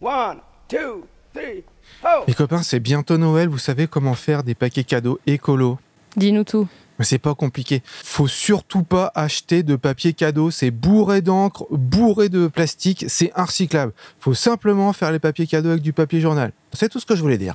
One, two, three, oh! Les copains, c'est bientôt Noël, vous savez comment faire des paquets cadeaux écolo Dis-nous tout. Mais c'est pas compliqué. Faut surtout pas acheter de papier cadeau. C'est bourré d'encre, bourré de plastique. C'est inrecyclable. Faut simplement faire les papiers cadeaux avec du papier journal. C'est tout ce que je voulais dire.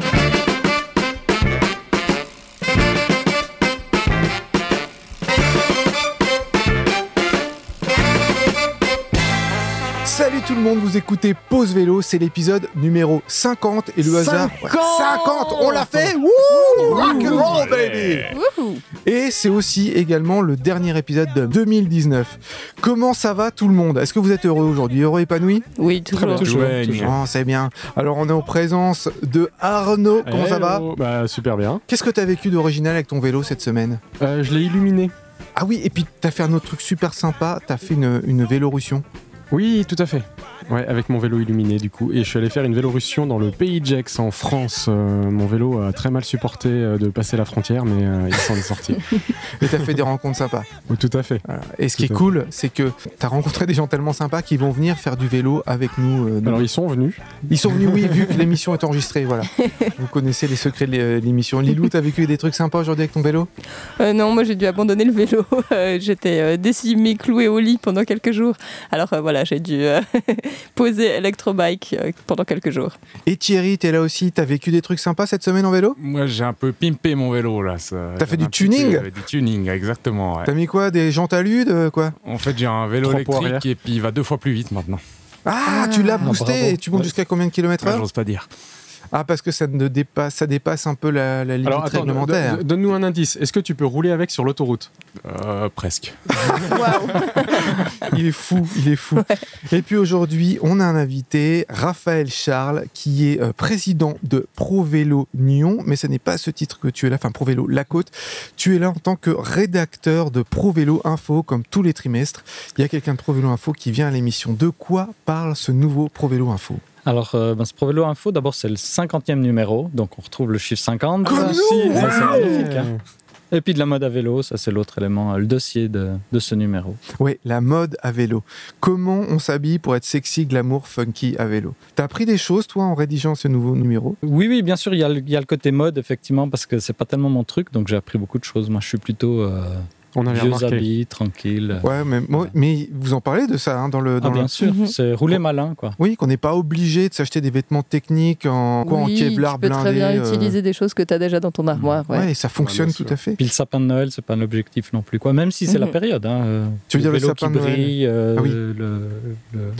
Tout le monde, vous écoutez Pause Vélo, c'est l'épisode numéro 50 et le hasard. 50 50 On l'a fait Wouh Rock and roll, baby Wouhou et c'est aussi également le dernier épisode de 2019. Comment ça va tout le monde? Est-ce que vous êtes heureux aujourd'hui? Heureux, épanoui? Oui, toujours. Toujours. Oh, c'est bien. Alors on est en présence de Arnaud. Comment ça va? Bah super bien. Qu'est-ce que tu as vécu d'original avec ton vélo cette semaine? Euh, je l'ai illuminé. Ah oui, et puis tu as fait un autre truc super sympa. Tu as fait une, une vélorussion. Oui, tout à fait. Ouais, avec mon vélo illuminé du coup. Et je suis allé faire une vélorussion dans le pays de Gex en France. Euh, mon vélo a très mal supporté euh, de passer la frontière, mais euh, il s'en est sorti. Et tu as fait des rencontres sympas. Oui, tout à fait. Voilà. Et ce qui est cool, c'est que tu as rencontré des gens tellement sympas qui vont venir faire du vélo avec nous. euh, Alors ils sont venus. Ils sont venus, oui, vu que l'émission est enregistrée. Voilà. Vous connaissez les secrets de l'é- l'émission. Lilou, t'as vécu des trucs sympas aujourd'hui avec ton vélo? Euh, non, moi j'ai dû abandonner le vélo. Euh, J'étais euh, décimée, clouée au lit pendant quelques jours. Alors euh, voilà, j'ai dû euh, poser Electrobike euh, pendant quelques jours. Et Thierry, t'es là aussi. T'as vécu des trucs sympas cette semaine en vélo? Moi, j'ai un peu pimpé mon vélo là. ça- T'as fait du tuning? peu- Du tuning, exactement. ouais. T'as mis quoi? Des jantes à lude euh, quoi? En fait, j'ai un vélo Trois électrique et puis il va deux fois plus vite maintenant. Ah, tu l'as Ah, boosté et tu montes Ouais. jusqu'à combien de kilomètres Ah, heure J'ose pas dire. Ah, parce que ça, ne dépasse, ça dépasse un peu la, la limite Alors attends, réglementaire. don- donne-nous un indice. Est-ce que tu peux rouler avec sur l'autoroute Euh, presque. Il est fou, il est fou. Et puis aujourd'hui, on a un invité, Raphaël Charles, qui est euh, président de Pro Vélo Nyon, mais ce n'est pas à ce titre que tu es là, enfin Pro Vélo La Côte. Tu es là en tant que rédacteur de Pro Vélo Info, comme tous les trimestres. Il y a quelqu'un de Pro Vélo Info qui vient à l'émission. De quoi parle ce nouveau Pro Vélo Info? Alors, euh, ben, ce Pro Vélo Info, d'abord, c'est le 50e numéro, donc on retrouve le chiffre 50. Comme Ça, nous si, c'est magnifique, hein. Et puis de la mode à vélo, ça c'est l'autre élément, euh, le dossier de, de ce numéro. Oui, la mode à vélo. Comment on s'habille pour être sexy, glamour, funky à vélo? T'as appris des choses, toi, en rédigeant ce nouveau numéro? Oui, oui, bien sûr, il y, a le- il y a le côté mode, effectivement, parce que c'est pas tellement mon truc, donc j'ai appris beaucoup de choses. Moi, je suis plutôt euh, On avait vieux remarqué. habits, tranquille. Ouais, mais, moi- mais vous en parlez de ça hein, dans le... ah, Dans le... bien sûr, Mhm. c'est rouler malin, quoi. Oui, qu'on n'est pas obligé de s'acheter des vêtements techniques en, quoi, en oui, Kevlar tu peux blindé. très bien euh, utiliser des choses que tu as déjà dans ton armoire. Ouais, Ouais. et ça fonctionne tout sûr. à fait. Puis le sapin de Noël, c'est pas un objectif non plus, quoi. Même si c'est la Mhm. période. Hein, euh, Tu veux dire le vélo sapin qui de Noël brille, euh, Ah oui. le- le-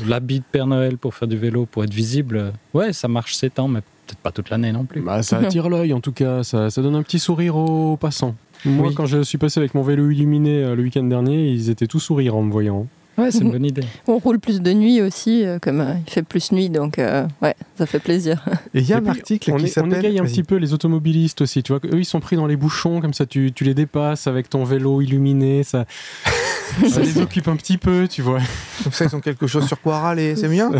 l'habit de Père Noël pour faire du vélo, pour être visible. Ouais, ça marche 7 ans, mais peut-être pas toute l'année non plus. Bah, ça attire l'œil en tout cas. Ça, ça donne un petit sourire aux passants. Moi, Oui. quand je suis passé avec mon vélo illuminé euh, le week-end dernier, ils étaient tous sourires en me voyant. Ouais, c'est une bonne idée. On roule plus de nuit aussi, euh, comme euh, il fait plus nuit, donc euh, ouais, ça fait plaisir. Et il y a un article on, qui est- on s'appelle. égaye un petit peu les automobilistes aussi. Tu vois, eux ils sont pris dans les bouchons, comme ça tu, tu les dépasses avec ton vélo illuminé. Ça, ça les occupe un petit peu, tu vois. Comme ça, ils ont quelque chose sur quoi râler. C'est bien.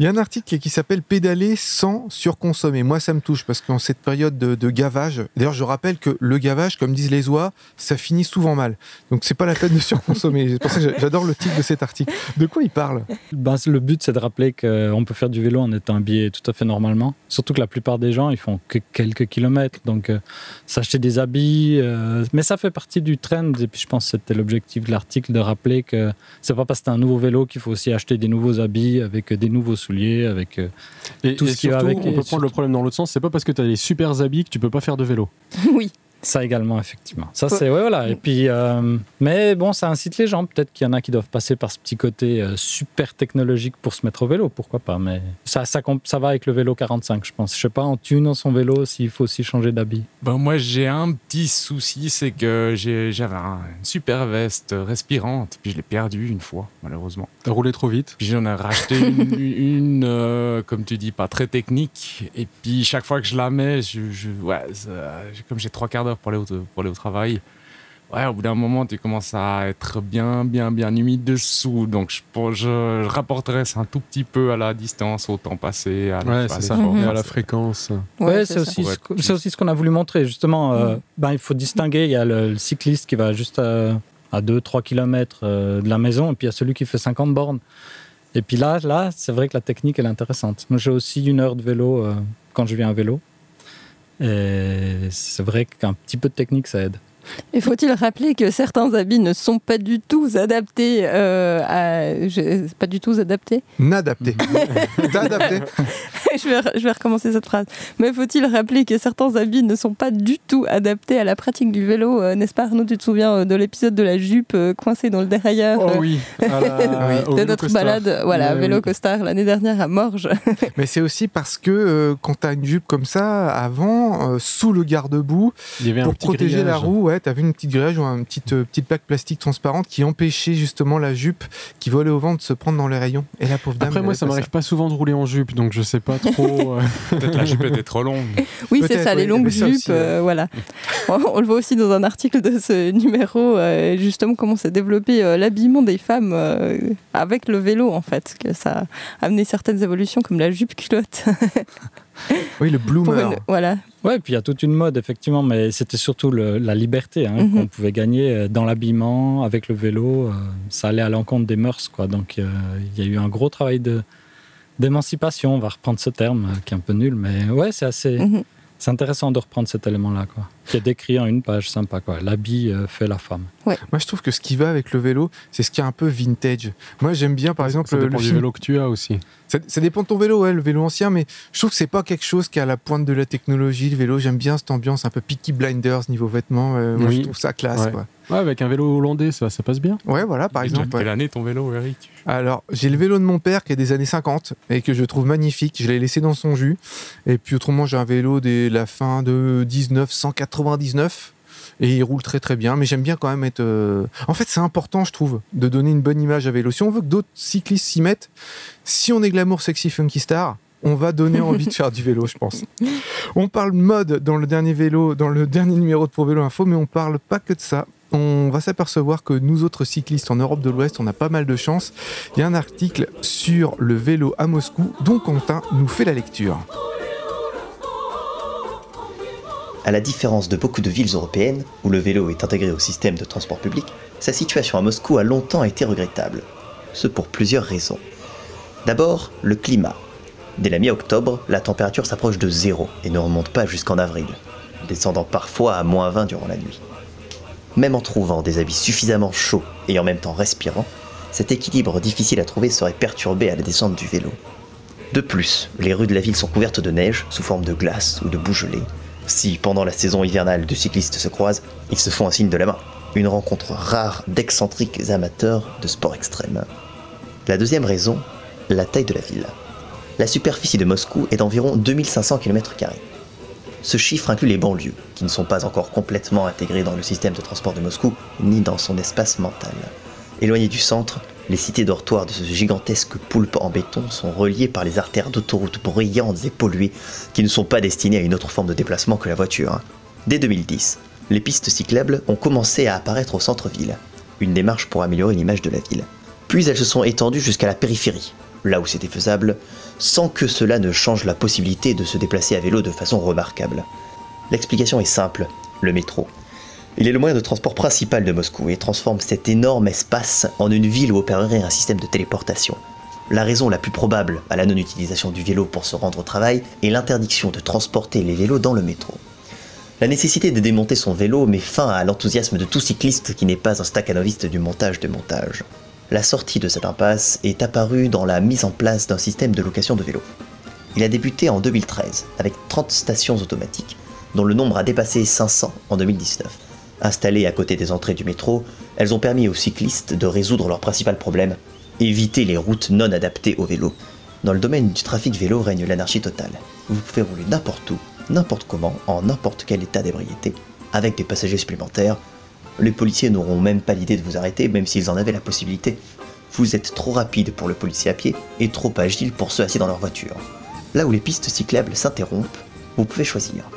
Il y a un article qui s'appelle Pédaler sans surconsommer. Moi, ça me touche parce qu'en cette période de, de gavage, d'ailleurs, je rappelle que le gavage, comme disent les oies, ça finit souvent mal. Donc, c'est pas la peine de surconsommer. C'est pour ça que j'a- j'adore le titre de cet article. De quoi il parle Ben, le but, c'est de rappeler qu'on peut faire du vélo en étant habillé tout à fait normalement. Surtout que la plupart des gens, ils font que quelques kilomètres. Donc, euh, s'acheter des habits, euh, mais ça fait partie du trend. Et puis, je pense que c'était l'objectif de l'article de rappeler que c'est pas parce que c'est un nouveau vélo qu'il faut aussi acheter des nouveaux habits avec euh, des nouveaux souliers, avec euh, Et, Tout et ce qui va avec on peut prendre surtout- le problème dans l'autre sens. C'est pas parce que tu as des super habits que tu peux pas faire de vélo. oui. Ça également, effectivement. Ça, c'est, ouais, voilà. Et puis, euh, mais bon, ça incite les gens. Peut-être qu'il y en a qui doivent passer par ce petit côté euh, super technologique pour se mettre au vélo, pourquoi pas? Mais ça, ça, ça va avec le vélo 45, je pense. Je sais pas, en tunant son vélo, s'il faut aussi changer d'habit. Ben, moi, j'ai un petit souci, c'est que j'ai- j'avais un- une super veste respirante, puis je l'ai perdue une fois, malheureusement. T'as roulé trop vite? Puis j'en ai racheté une, une, euh, comme tu dis, pas très technique. Et puis chaque fois que je la mets, je, je- ouais, ça- comme j'ai trois quarts d'heure pour aller, au, pour aller au travail, ouais, au bout d'un moment, tu commences à être bien, bien, bien humide dessous. Donc je, pense- je, je rapporterais ça un tout petit peu à la distance, au temps passé. À Ouais, à c'est ça. l'effort. Et à la fréquence. Ouais, c'est aussi, ce c'est aussi ce qu'on a voulu montrer. Justement, euh, ben, il faut distinguer. Il y a le, le cycliste qui va juste à, à 2-3 km de la maison, et puis il y a celui qui fait 50 bornes. Et puis là, là c'est vrai que la technique elle est intéressante. Moi, j'ai aussi une heure de vélo euh, quand je viens à vélo. Et c'est vrai qu'un petit peu de technique, ça aide. Et faut-il rappeler que certains habits ne sont pas du tout adaptés euh, à... je- Pas du tout adaptés N'adapté. D'adapté. je, vais, je vais recommencer cette phrase. Mais faut-il rappeler que certains habits ne sont pas du tout adaptés à la pratique du vélo euh, N'est-ce pas Arnaud, tu te souviens euh, de l'épisode de la jupe euh, coincée dans le dérailleur Oh euh, oui, la- au de notre balade, voilà, Ouais, vélo oui. costard l'année dernière à Morges. Mais c'est aussi parce que euh, quand tu as une jupe comme ça, avant, euh, sous le un pour protéger la roue, ouais, tu avais une petite grillage ou une petite, euh, petite plaque plastique transparente qui empêchait justement la jupe qui volait au vent de se prendre dans les rayons. Et la pauvre dame. Après, moi, ça m'arrive pas souvent de rouler en jupe, donc je sais pas trop. euh, Peut-être la jupe était trop longue. Oui, c'est ça, les longues jupes, aussi, ouais. euh, voilà. on, on le voit aussi dans un article de ce numéro, euh, justement comment s'est développé euh, l'habillement des femmes euh, avec le vélo, en fait, que ça a amené certaines évolutions comme la jupe culotte. Oui, le bloomer. une- voilà. Ouais, puis il y a toute une mode, effectivement, mais c'était surtout le- la liberté hein, Mhm. qu'on pouvait gagner euh, dans l'habillement, avec le vélo. euh, ça allait à l'encontre des mœurs, quoi. Donc euh, il y a eu un gros travail d'émancipation, on va reprendre ce terme, qui est un peu nul, mais ouais, c'est assez. Mhm. C'est intéressant de reprendre cet élément-là, quoi. Qui est décrit en une page sympa, quoi. L'habit euh, fait la femme. Moi, je trouve que ce qui va avec le vélo, c'est ce qui est un peu vintage. Moi, j'aime bien, par exemple, ça le dépend du film- vélo que tu as aussi. Ça, ça dépend de ton vélo, ouais, le vélo ancien, mais je trouve que c'est pas quelque chose qui est à la pointe de la technologie. Le vélo, j'aime bien cette ambiance un peu Peaky Blinders niveau vêtements. euh, moi, Oui. je trouve ça classe. Ouais. quoi. Ouais, avec un vélo hollandais, ça, ça passe bien. Ouais, voilà, par exemple. Quelle ouais. année ton vélo, Eric? Alors, j'ai le vélo de mon père qui est des années 50 et que je trouve magnifique. Je l'ai laissé dans son jus. Et puis autrement, j'ai un vélo de la fin de 1999 et il roule très très bien. Mais j'aime bien quand même être. euh, En fait, c'est important, je trouve, de donner une bonne image à vélo. Si on veut que d'autres cyclistes s'y mettent, si on est glamour, sexy, funky star. On va donner envie de faire du vélo, je pense. On parle mode dans le dernier vélo, dans le dernier numéro de Pro Vélo Info, mais on parle pas que de ça. On va s'apercevoir que nous autres cyclistes en Europe de l'Ouest, on a pas mal de chance. Il y a un article sur le vélo à Moscou dont Quentin nous fait la lecture. À la différence de beaucoup de villes européennes, où le vélo est intégré au système de transport public, sa situation à Moscou a longtemps été regrettable. Ce pour plusieurs raisons. D'abord, le climat. Dès la mi-octobre, la température s'approche de zéro et ne remonte pas jusqu'en avril, descendant parfois à moins 20 durant la nuit. Même en trouvant des habits suffisamment chauds et en même temps respirants, cet équilibre difficile à trouver serait perturbé à la descente du vélo. De plus, les rues de la ville sont couvertes de neige sous forme de glace ou de boue gelée. Si pendant la saison hivernale deux cyclistes se croisent, ils se font un signe de la main. Une rencontre rare d'excentriques amateurs de sport extrême. La deuxième raison, la taille de la ville. La superficie de Moscou est d'environ 2500 km. Ce chiffre inclut les banlieues, qui ne sont pas encore complètement intégrées dans le système de transport de Moscou, ni dans son espace mental. Éloignées du centre, les cités dortoirs de ce gigantesque poulpe en béton sont reliées par les artères d'autoroutes bruyantes et polluées qui ne sont pas destinées à une autre forme de déplacement que la voiture. Dès 2010, les pistes cyclables ont commencé à apparaître au centre-ville, une démarche pour améliorer l'image de la ville. Puis elles se sont étendues jusqu'à la périphérie, là où c'était faisable, sans que cela ne change la possibilité de se déplacer à vélo de façon remarquable. L'explication est simple, le métro. Il est le moyen de transport principal de Moscou et transforme cet énorme espace en une ville où opérerait un système de téléportation. La raison la plus probable à la non-utilisation du vélo pour se rendre au travail est l'interdiction de transporter les vélos dans le métro. La nécessité de démonter son vélo met fin à l'enthousiasme de tout cycliste qui n'est pas un staccanoviste du montage de montage. La sortie de cette impasse est apparue dans la mise en place d'un système de location de vélos. Il a débuté en 2013 avec 30 stations automatiques, dont le nombre a dépassé 500 en 2019. Installées à côté des entrées du métro, elles ont permis aux cyclistes de résoudre leur principal problème, éviter les routes non adaptées au vélo. Dans le domaine du trafic vélo règne l'anarchie totale. Vous pouvez rouler n'importe où, n'importe comment, en n'importe quel état d'ébriété, avec des passagers supplémentaires. Les policiers n'auront même pas l'idée de vous arrêter, même s'ils en avaient la possibilité. Vous êtes trop rapide pour le policier à pied et trop agile pour ceux assis dans leur voiture. Là où les pistes cyclables s'interrompent, vous pouvez choisir.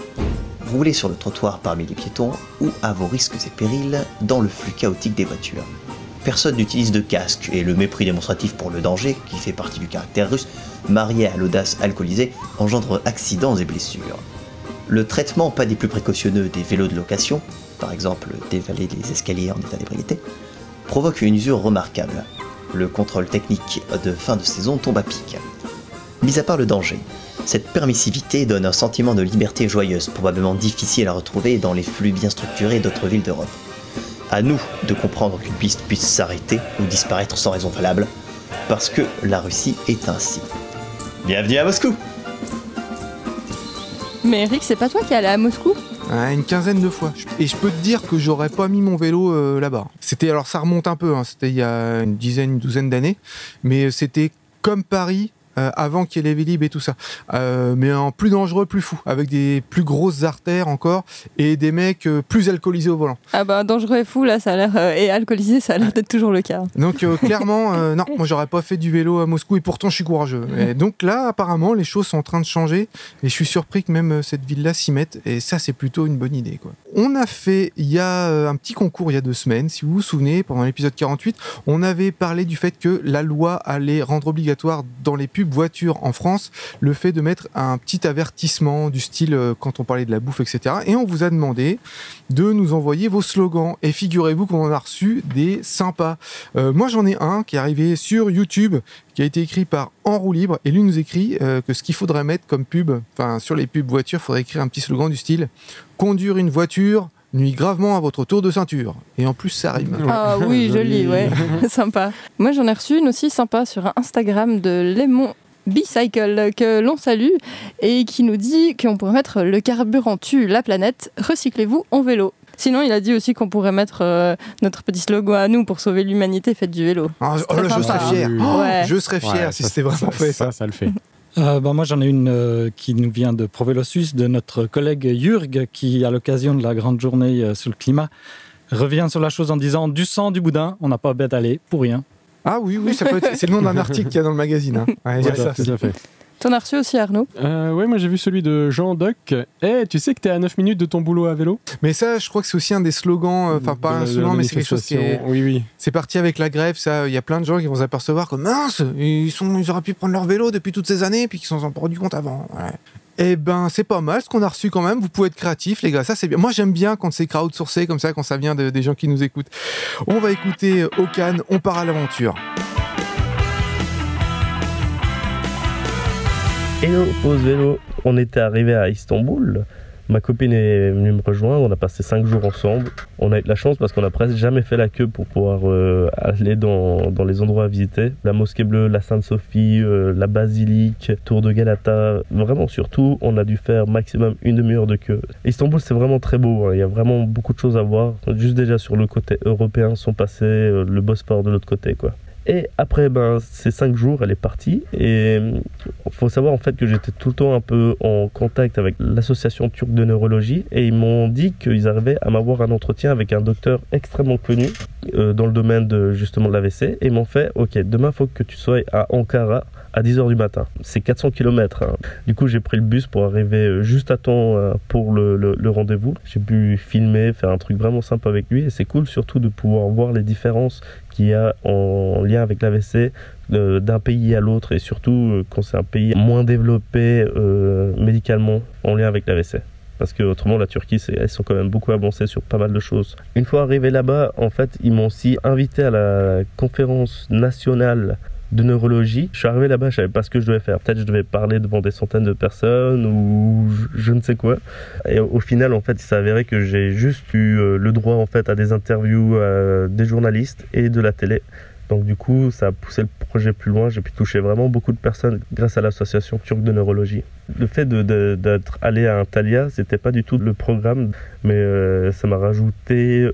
Rouler sur le trottoir parmi les piétons ou à vos risques et périls dans le flux chaotique des voitures. Personne n'utilise de casque et le mépris démonstratif pour le danger, qui fait partie du caractère russe, marié à l'audace alcoolisée, engendre accidents et blessures. Le traitement pas des plus précautionneux des vélos de location, par exemple dévaler les escaliers en état d'ébriété, provoque une usure remarquable. le contrôle technique de fin de saison tombe à pic. Mis à part le danger, cette permissivité donne un sentiment de liberté joyeuse, probablement difficile à retrouver dans les flux bien structurés d'autres villes d'Europe. À nous de comprendre qu'une piste puisse s'arrêter ou disparaître sans raison valable, parce que la Russie est ainsi. Bienvenue à Moscou Mais Eric, c'est pas toi qui es allé à Moscou? Ah, une quinzaine de fois. Et je peux te dire que j'aurais pas mis mon vélo euh, là-bas. C'était alors ça remonte un peu. hein, c'était il y a une dizaine, une douzaine d'années, mais c'était comme Paris. Euh, avant qu'il y ait les Vélib et tout ça, Euh, mais en plus dangereux, plus fou, avec des plus grosses artères encore et des mecs euh, plus alcoolisés au volant. Ah bah dangereux et fou là, ça a l'air et alcoolisé, ça a l'air d'être toujours le cas. Donc clairement, non, moi j'aurais pas fait du vélo à Moscou et pourtant je suis courageux. Et donc là, apparemment, les choses sont en train de changer et je suis surpris que même cette ville-là s'y mette et ça c'est plutôt une bonne idée. Quoi. On a fait, il y a un petit concours il y a deux semaines, si vous vous souvenez, pendant l'épisode 48, on avait parlé du fait que la loi allait rendre obligatoire dans les pubs voitures en France le fait de mettre un petit avertissement du style euh, quand on parlait de la bouffe, etc. Et on vous a demandé de nous envoyer vos slogans. Et figurez-vous qu'on en a reçu des sympas. Euh, moi, j'en ai un qui est arrivé sur YouTube, qui a été écrit par En roue libre. Et lui nous écrit euh, que ce qu'il faudrait mettre comme pub, enfin, sur les pubs voitures, il faudrait écrire un petit slogan du style Conduire une voiture nuit gravement à votre tour de ceinture. Et en plus, ça rime. Ah oui, Joli. ouais, sympa. Moi j'en ai reçu une aussi sympa sur un Instagram de Lemon Bicycle que l'on salue et qui nous dit qu'on pourrait mettre le carburant tue la planète, recyclez-vous en vélo. Sinon, il a dit aussi qu'on pourrait mettre euh, notre petit slogan à nous pour sauver l'humanité, faites du vélo. Ah, oh là, je serais fier. Oh, Ouais. Je serais fier Ouais, si c'était vraiment fait ça. Ça, ça le fait. Euh, bah, moi, j'en ai une euh, qui nous vient de Provélo Suisse, de notre collègue Jurg, qui, à l'occasion de la grande journée euh, sur le climat, revient sur la chose en disant Du sang, du boudin, on n'a pas bête d'aller, pour rien. Ah oui, oui, c'est le nom d'un article qu'il y a dans le magazine. hein. Ouais, Ouais, ça. fait. T'en as reçu aussi Arnaud? Euh, ouais, moi j'ai vu celui de Jean Doc. Eh, tu sais que t'es à 9 minutes de ton boulot à vélo? Mais ça, je crois que c'est aussi un des slogans, euh, enfin pas un slogan, mais c'est quelque chose qui est... Oui, oui. C'est parti avec la grève, ça. Il y a plein de gens qui vont s'apercevoir que mince, ils, sont, ils auraient pu prendre leur vélo depuis toutes ces années, puis qu'ils s'en sont pas rendu compte avant. Ouais. Eh ben, c'est pas mal ce qu'on a reçu quand même. Vous pouvez être créatifs, les gars. Ça, c'est bien. Moi, j'aime bien quand c'est crowdsourcé comme ça, quand ça vient de- des gens qui nous écoutent. On va écouter euh, Okan, on part à l'aventure. Hello, pause vélo. On était arrivé à Istanbul. Ma copine est venue me rejoindre. On a passé 5 jours ensemble. On a eu de la chance parce qu'on a presque jamais fait la queue pour pouvoir euh, aller dans, les endroits à visiter. La mosquée bleue, la Sainte-Sophie, euh, la basilique, Tour de Galata. Vraiment, surtout, on a dû faire maximum une demi-heure de queue. Istanbul, c'est vraiment très beau. hein. Il y a vraiment beaucoup de choses à voir. Juste déjà sur le côté européen, sont passés euh, le Bosphore de l'autre côté, quoi. Et après ben, ces cinq jours, elle est partie. Et il faut savoir en fait que j'étais tout le temps un peu en contact avec l'association turque de neurologie et ils m'ont dit qu'ils arrivaient à m'avoir un entretien avec un docteur extrêmement connu euh, dans le domaine de justement de l'AVC et ils m'ont fait ok demain faut que tu sois à Ankara à 10h du matin. C'est 400 km. Du coup, j'ai pris le bus pour arriver euh, juste à temps euh, pour le- le rendez-vous. J'ai pu filmer, faire un truc vraiment sympa avec lui et c'est cool surtout de pouvoir voir les différences qu'il y a en lien avec l'AVC euh, d'un pays à l'autre et surtout euh, quand c'est un pays moins développé euh, médicalement en lien avec l'AVC. Parce que autrement la Turquie, elles sont quand même beaucoup avancées sur pas mal de choses. Une fois arrivé là-bas, en fait, ils m'ont aussi invité à la conférence nationale de neurologie. Je suis arrivé là-bas, je savais pas ce que je devais faire. Peut-être je devais parler devant des centaines de personnes ou je, ne sais quoi. Et au, final, en fait, il s'est avéré que j'ai juste eu euh, le droit en fait à des interviews euh, des journalistes et de la télé. Donc du coup, ça a poussé le projet plus loin. J'ai pu toucher vraiment beaucoup de personnes grâce à l'association turque de neurologie. Le fait d'être allé à Antalya, c'était pas du tout le programme, mais euh, ça m'a rajouté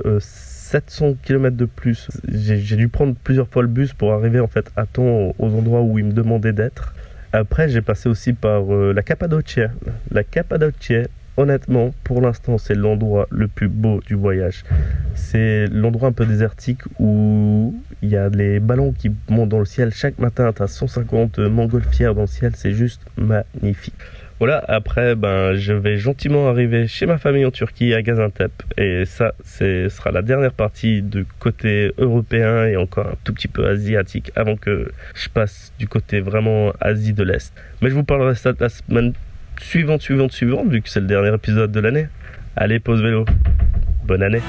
700 km de plus. J'ai dû prendre plusieurs fois le bus pour arriver en fait à temps aux endroits où ils me demandaient d'être. Après, j'ai passé aussi par euh, la Cappadocie. La Cappadocie, honnêtement, pour l'instant, c'est l'endroit le plus beau du voyage. C'est l'endroit un peu désertique où il y a les ballons qui montent dans le ciel. Chaque matin, tu as 150 montgolfières dans le ciel. C'est juste magnifique. Voilà, après, ben, je vais gentiment arriver chez ma famille en Turquie, à Gaziantep. Et ça, ce sera la dernière partie du côté européen et encore un tout petit peu asiatique avant que je passe du côté vraiment Asie de l'Est. Mais je vous parlerai ça la semaine suivante, suivante, suivante, vu que c'est le dernier épisode de l'année. Allez, pause vélo. Bonne année.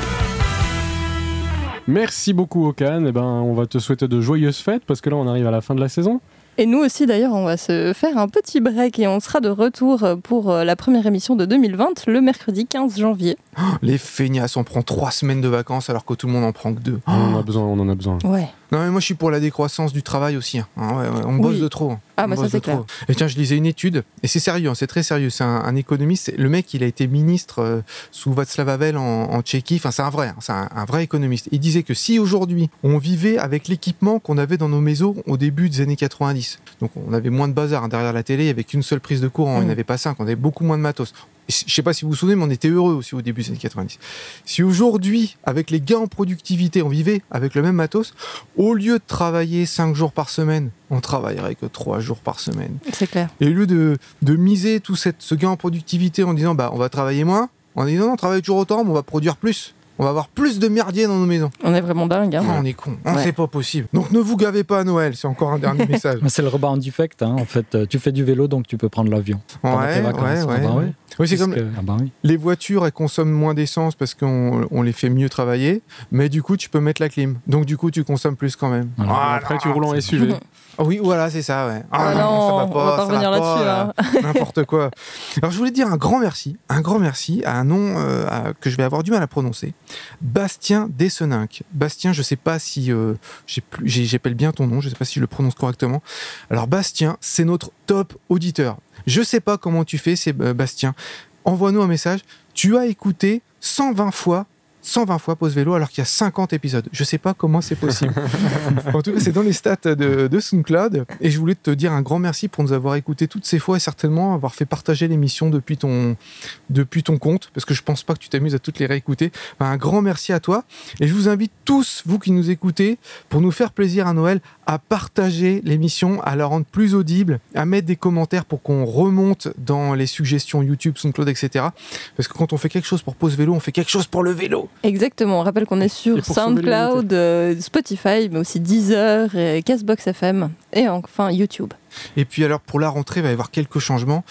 Merci beaucoup, Okan. Eh ben, on va te souhaiter de joyeuses fêtes parce que là, on arrive à la fin de la saison. Et nous aussi, d'ailleurs, on va se faire un petit break et on sera de retour pour euh, la première émission de 2020 le mercredi 15 janvier. Les feignasses, on prend trois semaines de vacances alors que tout le monde en prend que deux. On en a besoin, on en a besoin. Ouais. Non mais moi je suis pour la décroissance du travail aussi. hein. Hein, ouais, ouais, on bosse Oui. de trop. Ah, On bah, ça, c'est de trop. Et tiens, je lisais une étude, et c'est sérieux, hein, c'est très sérieux. C'est un, un économiste. Le mec, il a été ministre euh, sous Václav Havel en, en Tchéquie. Enfin, c'est un vrai, hein, c'est un, un vrai économiste. Il disait que si aujourd'hui on vivait avec l'équipement qu'on avait dans nos maisons au début des années 90, donc on avait moins de bazar hein, derrière la télé, il n'y avait qu'une seule prise de courant, il n'y en Mm. avait pas cinq, on avait beaucoup moins de matos. Je sais pas si vous vous souvenez, mais on était heureux aussi au début des années 90. Si aujourd'hui, avec les gains en productivité, on vivait avec le même matos, au lieu de travailler 5 jours par semaine, on travaillerait que 3 jours par semaine. C'est clair. Et au lieu de, de miser tout cette, ce gain en productivité en disant bah on va travailler moins, on dit non, on travaille toujours autant, mais on va produire plus. On va avoir plus de merdier dans nos maisons. On est vraiment dingue. hein. On est con, Ah, Ouais. c'est pas possible. Donc ne vous gavez pas à Noël, c'est encore un dernier message. C'est le rebat en defect. hein. En fait, euh, tu fais du vélo, donc tu peux prendre l'avion. pendant tes Ouais, vacances. ouais, Ah ouais, bah ouais. oui. Oui, c'est comme ah bah oui. les voitures, elles consomment moins d'essence parce qu'on on les fait mieux travailler, mais du coup, tu peux mettre la clim. Donc, du coup, tu consommes plus quand même. Voilà. Ah, Après, tu roules en SUV. Ah Oui, voilà, c'est ça, ouais. Ah non, on va pas ça revenir va là-dessus, là. N'importe quoi. Alors, je voulais dire un grand merci, un grand merci à un nom euh, à- que je vais avoir du mal à prononcer. Bastien Desseninck. Bastien, je sais pas si euh, j'appelle bien ton nom, je sais pas si je le prononce correctement. Alors, Bastien, c'est notre top auditeur. Je sais pas comment tu fais, c'est euh, Bastien. Envoie-nous un message. Tu as écouté 120 fois 120 fois Pause Vélo alors qu'il y a 50 épisodes. Je sais pas comment c'est possible. en tout cas, c'est dans les stats de, de SoundCloud. Et je voulais te dire un grand merci pour nous avoir écouté toutes ces fois et certainement avoir fait partager l'émission depuis ton, depuis ton compte, parce que je pense pas que tu t'amuses à toutes les réécouter. Enfin, un grand merci à toi. Et je vous invite tous, vous qui nous écoutez, pour nous faire plaisir à Noël, à partager l'émission, à la rendre plus audible, à mettre des commentaires pour qu'on remonte dans les suggestions YouTube, SoundCloud, etc. Parce que quand on fait quelque chose pour Pause Vélo, on fait quelque chose pour le vélo. Exactement. On rappelle qu'on est sur SoundCloud, euh, Spotify, mais aussi Deezer, et Castbox FM et enfin YouTube. Et puis alors pour la rentrée, il va y avoir quelques changements.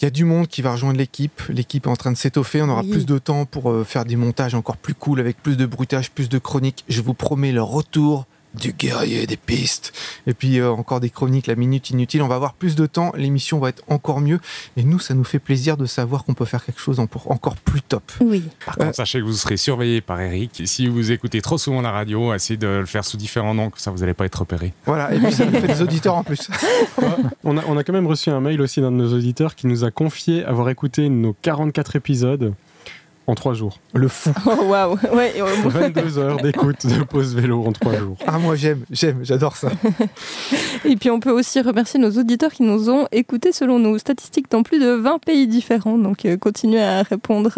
Il y a du monde qui va rejoindre l'équipe. L'équipe est en train de s'étoffer. On aura Oui. plus de temps pour euh, faire des montages encore plus cool avec plus de bruitage, plus de chroniques. Je vous promets le retour du guerrier des pistes. Et puis euh, encore des chroniques, la minute inutile. On va avoir plus de temps. L'émission va être encore mieux. Et nous, ça nous fait plaisir de savoir qu'on peut faire quelque chose en- pour encore plus top. Oui. Par contre, Euh, sachez que vous serez surveillé par Eric. Et si vous écoutez trop souvent la radio, essayez de le faire sous différents noms, comme ça vous n'allez pas être repéré. Voilà. Et puis ça nous fait des auditeurs en plus. On a, on a quand même reçu un mail aussi d'un de nos auditeurs qui nous a confié avoir écouté nos 44 épisodes en 3 jours. Le fou. Oh, Waouh. Ouais, euh, 22 heures d'écoute de pause vélo en 3 jours. Ah moi j'aime, j'aime, j'adore ça. Et puis on peut aussi remercier nos auditeurs qui nous ont écoutés selon nos statistiques dans plus de 20 pays différents. Donc euh, continuez à répondre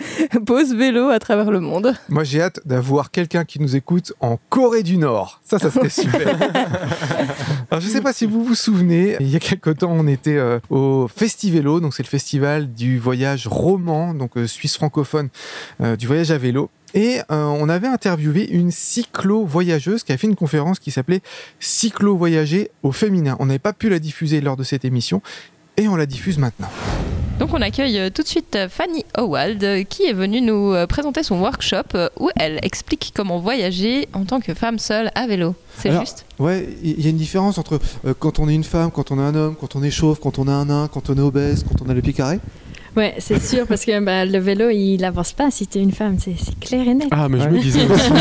pause vélo à travers le monde. Moi, j'ai hâte d'avoir quelqu'un qui nous écoute en Corée du Nord. Ça, ça serait super. Alors, je ne sais pas si vous vous souvenez, il y a quelque temps, on était euh, au Festivélo, donc c'est le festival du voyage roman, donc euh, suisse francophone, euh, du voyage à vélo. Et on avait interviewé une cyclo-voyageuse qui a fait une conférence qui s'appelait Cyclo-voyager au féminin. On n'avait pas pu la diffuser lors de cette émission et on la diffuse maintenant. Donc on accueille euh, tout de suite euh, Fanny Howald euh, qui est venue nous présenter son workshop où elle explique comment voyager en tant que femme seule à vélo. C'est juste Ouais, il y a une différence entre euh, quand on est une femme, quand on est un homme, quand on est chauve, quand on est un nain, quand on est obèse, quand on a le pied carré. Ouais, c'est sûr, parce que bah, le vélo, il avance pas si t'es une femme, c'est clair et net. Ah, mais je me disais aussi,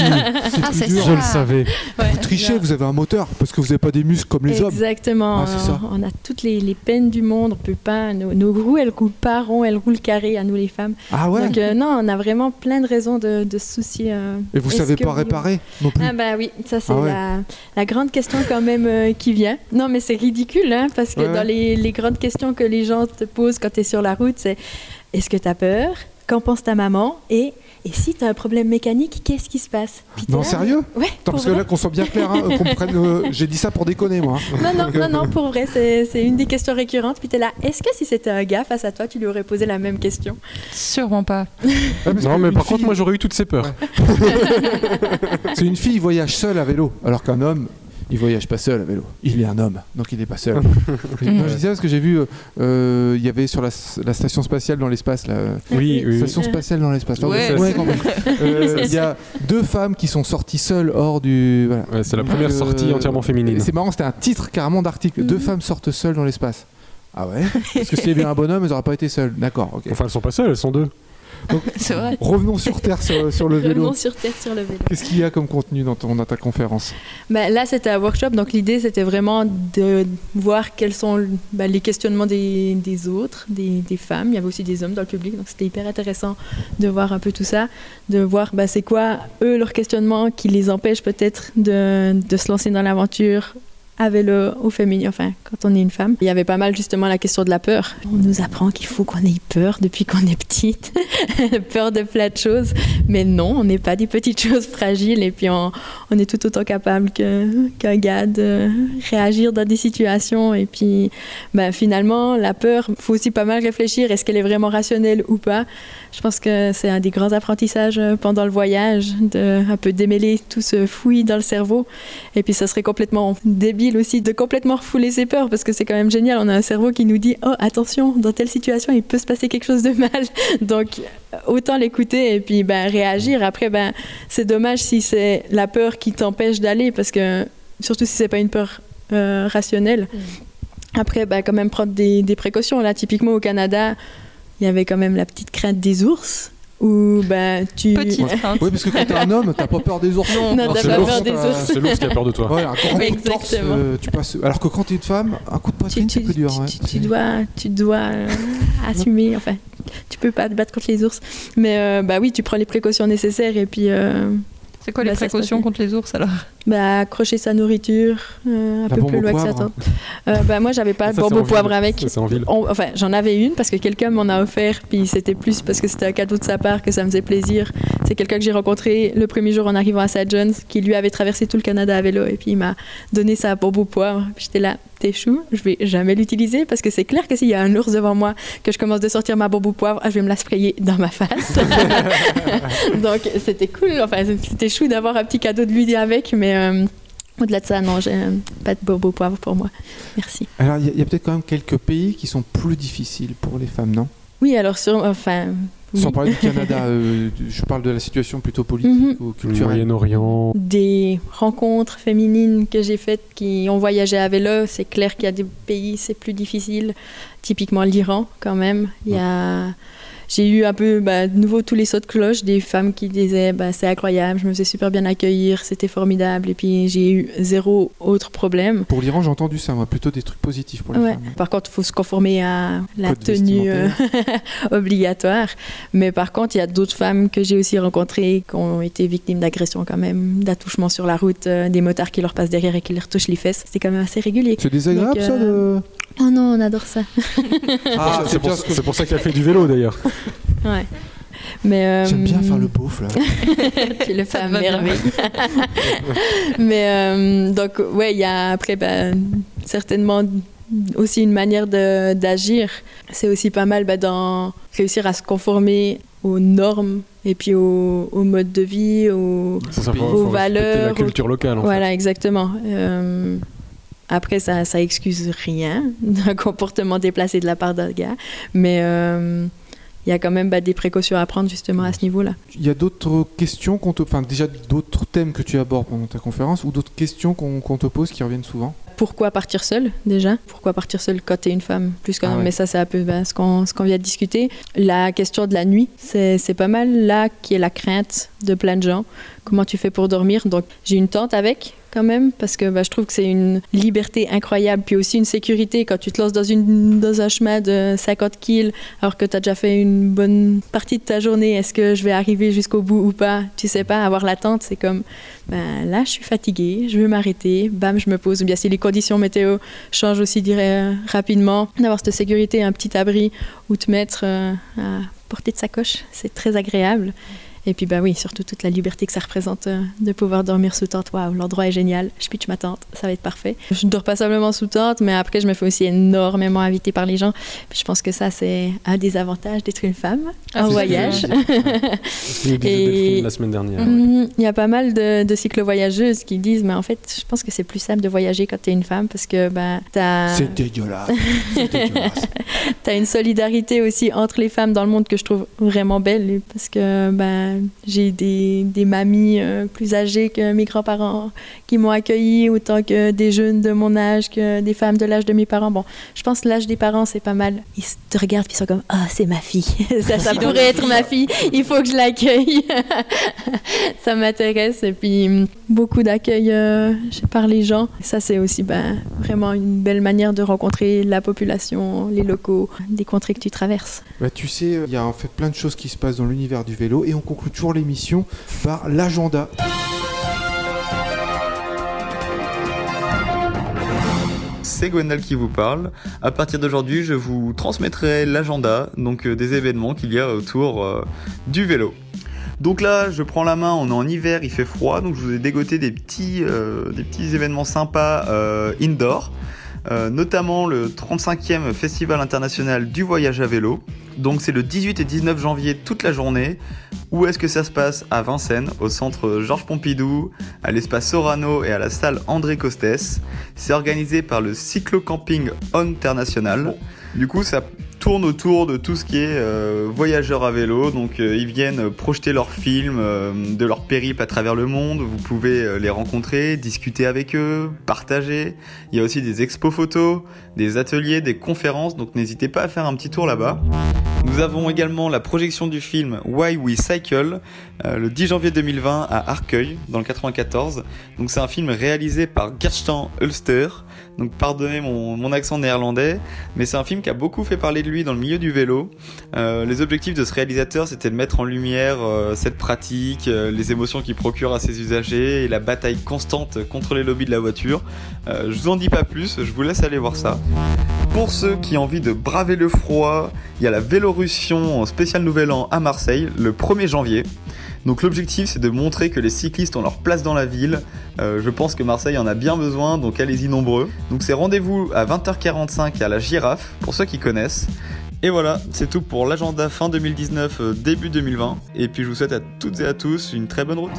Ah, c'est je le savais. Ouais, Vous trichez, non. vous avez un moteur, parce que vous n'avez pas des muscles comme les hommes. Exactement. Ah, on, a toutes les, les peines du monde, on peut pas. Nos, nos roues, elles roulent pas rond, elles roulent carré à nous les femmes. Ah ouais Donc euh, non, on a vraiment plein de raisons de, de se soucier. euh, Et vous savez pas réparer non plus Ah bah oui, ça c'est Ah ouais. la, la grande question quand même euh, qui vient. Non mais c'est ridicule, hein, parce que dans les, les grandes questions que les gens te posent quand tu es sur la route, c'est est-ce que tu as peur? Qu'en pense ta maman? Et, et si tu as un problème mécanique, qu'est-ce qui se passe? Puis t'es Non, sérieux? Ouais, Attends, parce que là, qu'on soit bien clair, hein, qu'on prenne, euh, j'ai dit ça pour déconner, moi. Non, non, non, non, pour vrai, c'est c'est une des questions récurrentes. Puis t'es là, est-ce que si c'était un gars face à toi, tu lui aurais posé la même question? Sûrement pas. Parce Non, mais par contre, moi j'aurais eu toutes ces peurs. C'est une fille voyage seule à vélo, alors qu'un homme, il voyage pas seul à vélo. Il est un homme, donc il est pas seul. non, je dis ça parce que j'ai vu, euh, euh, il y avait sur la, la station spatiale dans l'espace, là. Oui, oui. Station spatiale dans l'espace. Ouais. Ouais. Euh, Il y a deux femmes qui sont sorties seules hors du. Voilà. Ouais, c'est la première Euh, sortie entièrement féminine. C'est marrant, c'était un titre carrément d'article. Deux femmes sortent seules dans l'espace. Ah ouais? Parce que s'il y avait un bonhomme, elles n'auraient pas été seules. D'accord, ok. Enfin, elles sont pas seules, elles sont deux. Vrai. Revenons sur Terre sur, sur le vélo. Revenons sur Terre sur le vélo. Qu'est-ce qu'il y a comme contenu dans, ton, dans ta conférence? Bah, là, c'était un workshop, donc l'idée, c'était vraiment de voir quels sont bah, les questionnements des, des autres, des, des femmes. Il y avait aussi des hommes dans le public, donc c'était hyper intéressant de voir un peu tout ça, de voir bah, c'est quoi, eux, leurs questionnements qui les empêchent peut-être de, de se lancer dans l'aventure à vélo au féminin, enfin, quand on est une femme. Il y avait pas mal justement la question de la peur. On nous apprend qu'il faut qu'on ait peur depuis qu'on est petite, peur de plein de choses. Mais non, on n'est pas des petites choses fragiles et puis on, est tout autant capable qu'un gars de réagir dans des situations. Et puis ben, finalement, la peur, faut aussi pas mal réfléchir, est-ce qu'elle est vraiment rationnelle ou pas? Je pense que c'est un des grands apprentissages pendant le voyage, de un peu démêler tout ce fouillis dans le cerveau. Et puis ça serait complètement débile aussi de complètement refouler ses peurs, parce que c'est quand même génial, on a un cerveau qui nous dit, oh attention, dans telle situation, il peut se passer quelque chose de mal. Donc autant l'écouter et puis ben, réagir. Après, ben, c'est dommage si c'est la peur qui t'empêche d'aller, parce que surtout si c'est pas une peur euh, rationnelle. Après, ben, quand même prendre des, des précautions. Là, typiquement au Canada, il y avait quand même la petite crainte des ours. Où ben, tu. Petite crainte. Oui, parce que quand t'es un homme, t'as pas peur des ours. Non, Non, t'as pas peur des ours. C'est l'ours qui a peur de toi. Ouais, un grand coup de torse, Exactement. euh, tu passes... Alors que quand t'es une femme, un coup de poitrine, c'est plus dur. tu- ouais. tu- tu dois, tu dois euh, assumer. Enfin, tu peux pas te battre contre les ours. Mais euh, bah oui, tu prends les précautions nécessaires et puis euh, C'est quoi les Bah, précautions contre les ours alors? Bah, accrocher sa nourriture euh, un La peu plus loin que ça tente. Euh, bah, moi, j'avais pas de bombe au poivre avec. Ça. On- enfin, j'en avais une parce que quelqu'un m'en a offert, puis c'était plus parce que c'était un cadeau de sa part que ça me faisait plaisir. C'est quelqu'un que j'ai rencontré le premier jour en arrivant à St. John's, qui lui avait traversé tout le Canada à vélo, et puis il m'a donné sa bombe au poivre. J'étais là, t'es chou, je vais jamais l'utiliser parce que c'est clair que s'il y a un ours devant moi, que je commence de sortir ma bombe au poivre, je vais me la sprayer dans ma face. Donc c'était cool, enfin c'était chou d'avoir un petit cadeau de lui avec, mais euh, au-delà de ça, non, j'ai euh, pas de au poivre pour moi. Merci. Alors, il y a, peut-être quand même quelques pays qui sont plus difficiles pour les femmes, non? Oui, alors sur, enfin. oui. Sans parler du Canada, euh, je parle de la situation plutôt politique Mhm. ou Le culturelle. Moyen-Orient. des rencontres féminines que j'ai faites qui ont voyagé à vélo, c'est clair qu'il y a des pays, c'est plus difficile. Typiquement l'Iran, quand même. Il y a... J'ai eu un peu, bah, de nouveau, tous les sauts de cloche, des femmes qui disaient bah, c'est incroyable, je me faisais super bien accueillir, c'était formidable. Et puis j'ai eu zéro autre problème. Pour l'Iran, j'ai entendu ça, moi, plutôt des trucs positifs pour les Ouais. femmes. Par contre, il faut se conformer à la Code tenue euh, obligatoire. Mais par contre, il y a d'autres femmes que j'ai aussi rencontrées qui ont été victimes d'agressions quand même, d'attouchements sur la route, euh, des motards qui leur passent derrière et qui leur touchent les fesses. C'est quand même assez régulier. C'est désagréable, Donc, ça euh, de... Oh non, on adore ça. Ah, c'est pour, pour ça qu'elle fait du vélo d'ailleurs. Ouais. Mais euh, J'aime bien faire le beauf, là. tu le fais à merveille. Mais euh, donc, ouais, il y a après ben, certainement aussi une manière de- d'agir. C'est aussi pas mal ben, dans réussir à se conformer aux normes et puis au, au mode de vie, au, Ça, ça, faut- Aux faut valeurs, la culture locale. En fait. Voilà, exactement. Euh, après, ça, ça excuse rien d'un comportement déplacé de la part d'un gars, mais euh, il y a quand même bah, des précautions à prendre justement à ce niveau-là. Il y a d'autres questions qu'on te... Enfin, déjà d'autres thèmes que tu abordes pendant ta conférence ou d'autres questions qu'on te pose qui reviennent souvent? Pourquoi partir seule déjà? Pourquoi partir seule quand t'es une femme plus qu'un Ah homme? ouais. Mais ça, c'est un peu bah, ce qu'on vient de discuter. La question de la nuit, c'est c'est pas mal là qui est la crainte de plein de gens. Comment tu fais pour dormir? Donc, j'ai une tente avec quand même parce que bah, je trouve que c'est une liberté incroyable puis aussi une sécurité. Quand tu te lances dans, un chemin de 50 kills alors que tu as déjà fait une bonne partie de ta journée est-ce que je vais arriver jusqu'au bout ou pas? Tu sais pas avoir la tente c'est comme ben, là je suis fatiguée je veux m'arrêter bam je me pose. Ou bien si les conditions météo changent aussi dirais, rapidement d'avoir cette sécurité un petit abri où te mettre euh, à portée de sacoche c'est très agréable Et puis, bah oui, surtout toute la liberté que ça représente euh, de pouvoir dormir sous tente. Waouh, l'endroit est génial. Je pitch ma tente, ça va être parfait. Je ne dors pas simplement sous tente, mais après, je me fais aussi énormément inviter par les gens. Puis je pense que ça, c'est un des avantages d'être une femme Ah, en c'est voyage. Et- la semaine dernière. Mm, Il y a pas mal de, de cyclo-voyageuses qui disent, mais en fait, je pense que c'est plus simple de voyager quand tu es une femme parce que ben, tu as, C'est dégueulasse. Dégueulasse. une solidarité aussi entre les femmes dans le monde que je trouve vraiment belle parce que ben, j'ai des, des mamies euh, plus âgées que mes grands-parents qui m'ont accueillie, autant que des jeunes de mon âge, que des femmes de l'âge de mes parents. Bon, je pense que l'âge des parents, c'est pas mal. Ils te regardent puis ils sont comme Ah, c'est ma fille. ça ça pourrait être ma fille. Il faut que je l'accueille. ça m'intéresse. Et puis, hum, beaucoup d'accueil euh, par les gens. Ça, c'est aussi ben, vraiment une belle manière de rencontrer la population, les locaux, des contrées que tu traverses. Bah, tu sais, il y a en fait plein de choses qui se passent dans l'univers du vélo et on conclut toujours l'émission par l'agenda. C'est Gwendal qui vous parle. À partir d'aujourd'hui, je vous transmettrai l'agenda, donc euh, des événements qu'il y a autour euh, du vélo. Donc là, je prends la main, on est en hiver, il fait froid, donc je vous ai dégoté des petits, euh, des petits événements sympas indoor. Notamment le 35e Festival international du voyage à vélo. Donc c'est le 18 et 19 janvier toute la journée. Où est-ce que ça se passe? À Vincennes, au centre Georges Pompidou, à l'espace Sorano et à la salle André Costès. C'est organisé par le Cyclo Camping International. Du coup, ça tourne autour de tout ce qui est euh, voyageurs à vélo. Donc, euh, ils viennent projeter leurs films euh, de leur périple à travers le monde. Vous pouvez les rencontrer, discuter avec eux, partager. Il y a aussi des expos photos, des ateliers, des conférences. Donc, n'hésitez pas à faire un petit tour là-bas. Nous avons également la projection du film Why We Cycle le 10 janvier 2020 à Arcueil, dans le 94. Donc c'est un film réalisé par Gerstan Ulster. Donc pardonnez mon, accent néerlandais, mais c'est un film qui a beaucoup fait parler de lui dans le milieu du vélo. Euh, les objectifs de ce réalisateur, c'était de mettre en lumière euh, cette pratique, euh, les émotions qu'il procure à ses usagers et la bataille constante contre les lobbies de la voiture. Je vous en dis pas plus, je vous laisse aller voir ça. Pour ceux qui ont envie de braver le froid, il y a la Vélorussion en spécial Nouvel An à Marseille le 1er janvier. Donc l'objectif c'est de montrer que les cyclistes ont leur place dans la ville. Euh, je pense que Marseille en a bien besoin, donc allez-y nombreux. Donc c'est rendez-vous à 20h45 à la Girafe, pour ceux qui connaissent. Et voilà, c'est tout pour l'agenda fin 2019, euh, début 2020. Et puis je vous souhaite à toutes et à tous une très bonne route.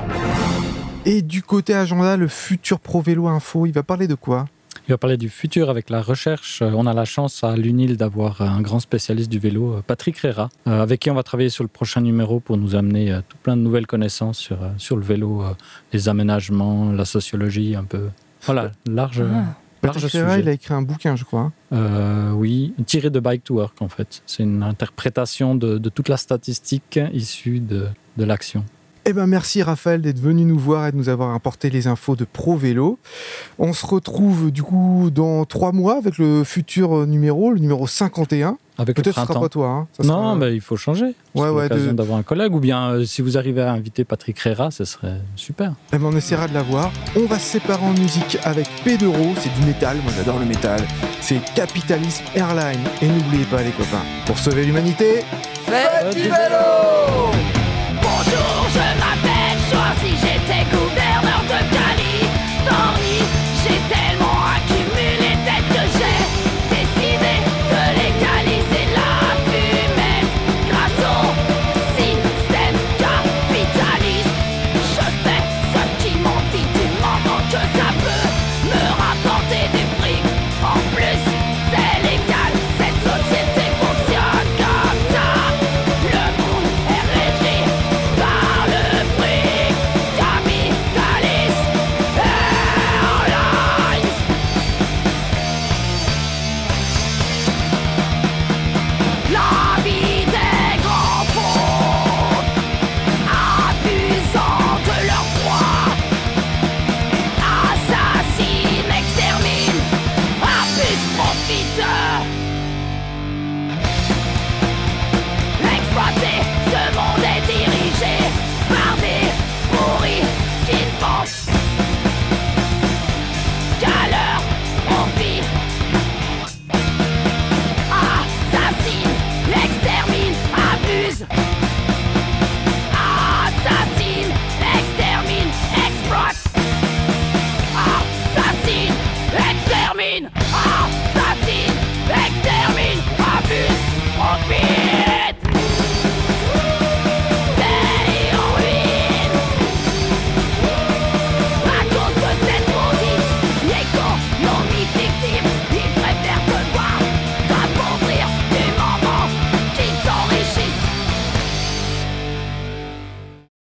Et du côté agenda, le futur Pro Vélo Info, il va parler de quoi? Il va parler du futur avec la recherche. Euh, On a la chance à l'UNIL d'avoir un grand spécialiste du vélo, euh, Patrick Rera, euh, avec qui on va travailler sur le prochain numéro pour nous amener euh, tout plein de nouvelles connaissances sur, euh, sur le vélo, euh, les aménagements, la sociologie, un peu. Voilà, large, Ah. large Patrick Ferreira, il a écrit un bouquin, je crois. Euh, oui, tiré de Bike to Work en fait. C'est une interprétation de, de toute la statistique issue de, de l'action. Eh ben merci Raphaël d'être venu nous voir et de nous avoir apporté les infos de Pro Vélo. On se retrouve du coup dans trois mois avec le futur numéro, le numéro 51. Avec le Peut-être ce sera pas toi. hein. Ça non, sera- mais il faut changer. Ouais, ouais, l'occasion de- d'avoir un collègue ou bien euh, si vous arrivez à inviter Patrick Rera, ce serait super. Eh ben, on essaiera de la voir. On va se séparer en musique avec Pedro, c'est du métal, moi j'adore le métal. C'est Capitalisme Airline. Et n'oubliez pas les copains, pour sauver l'humanité, Faites du vélo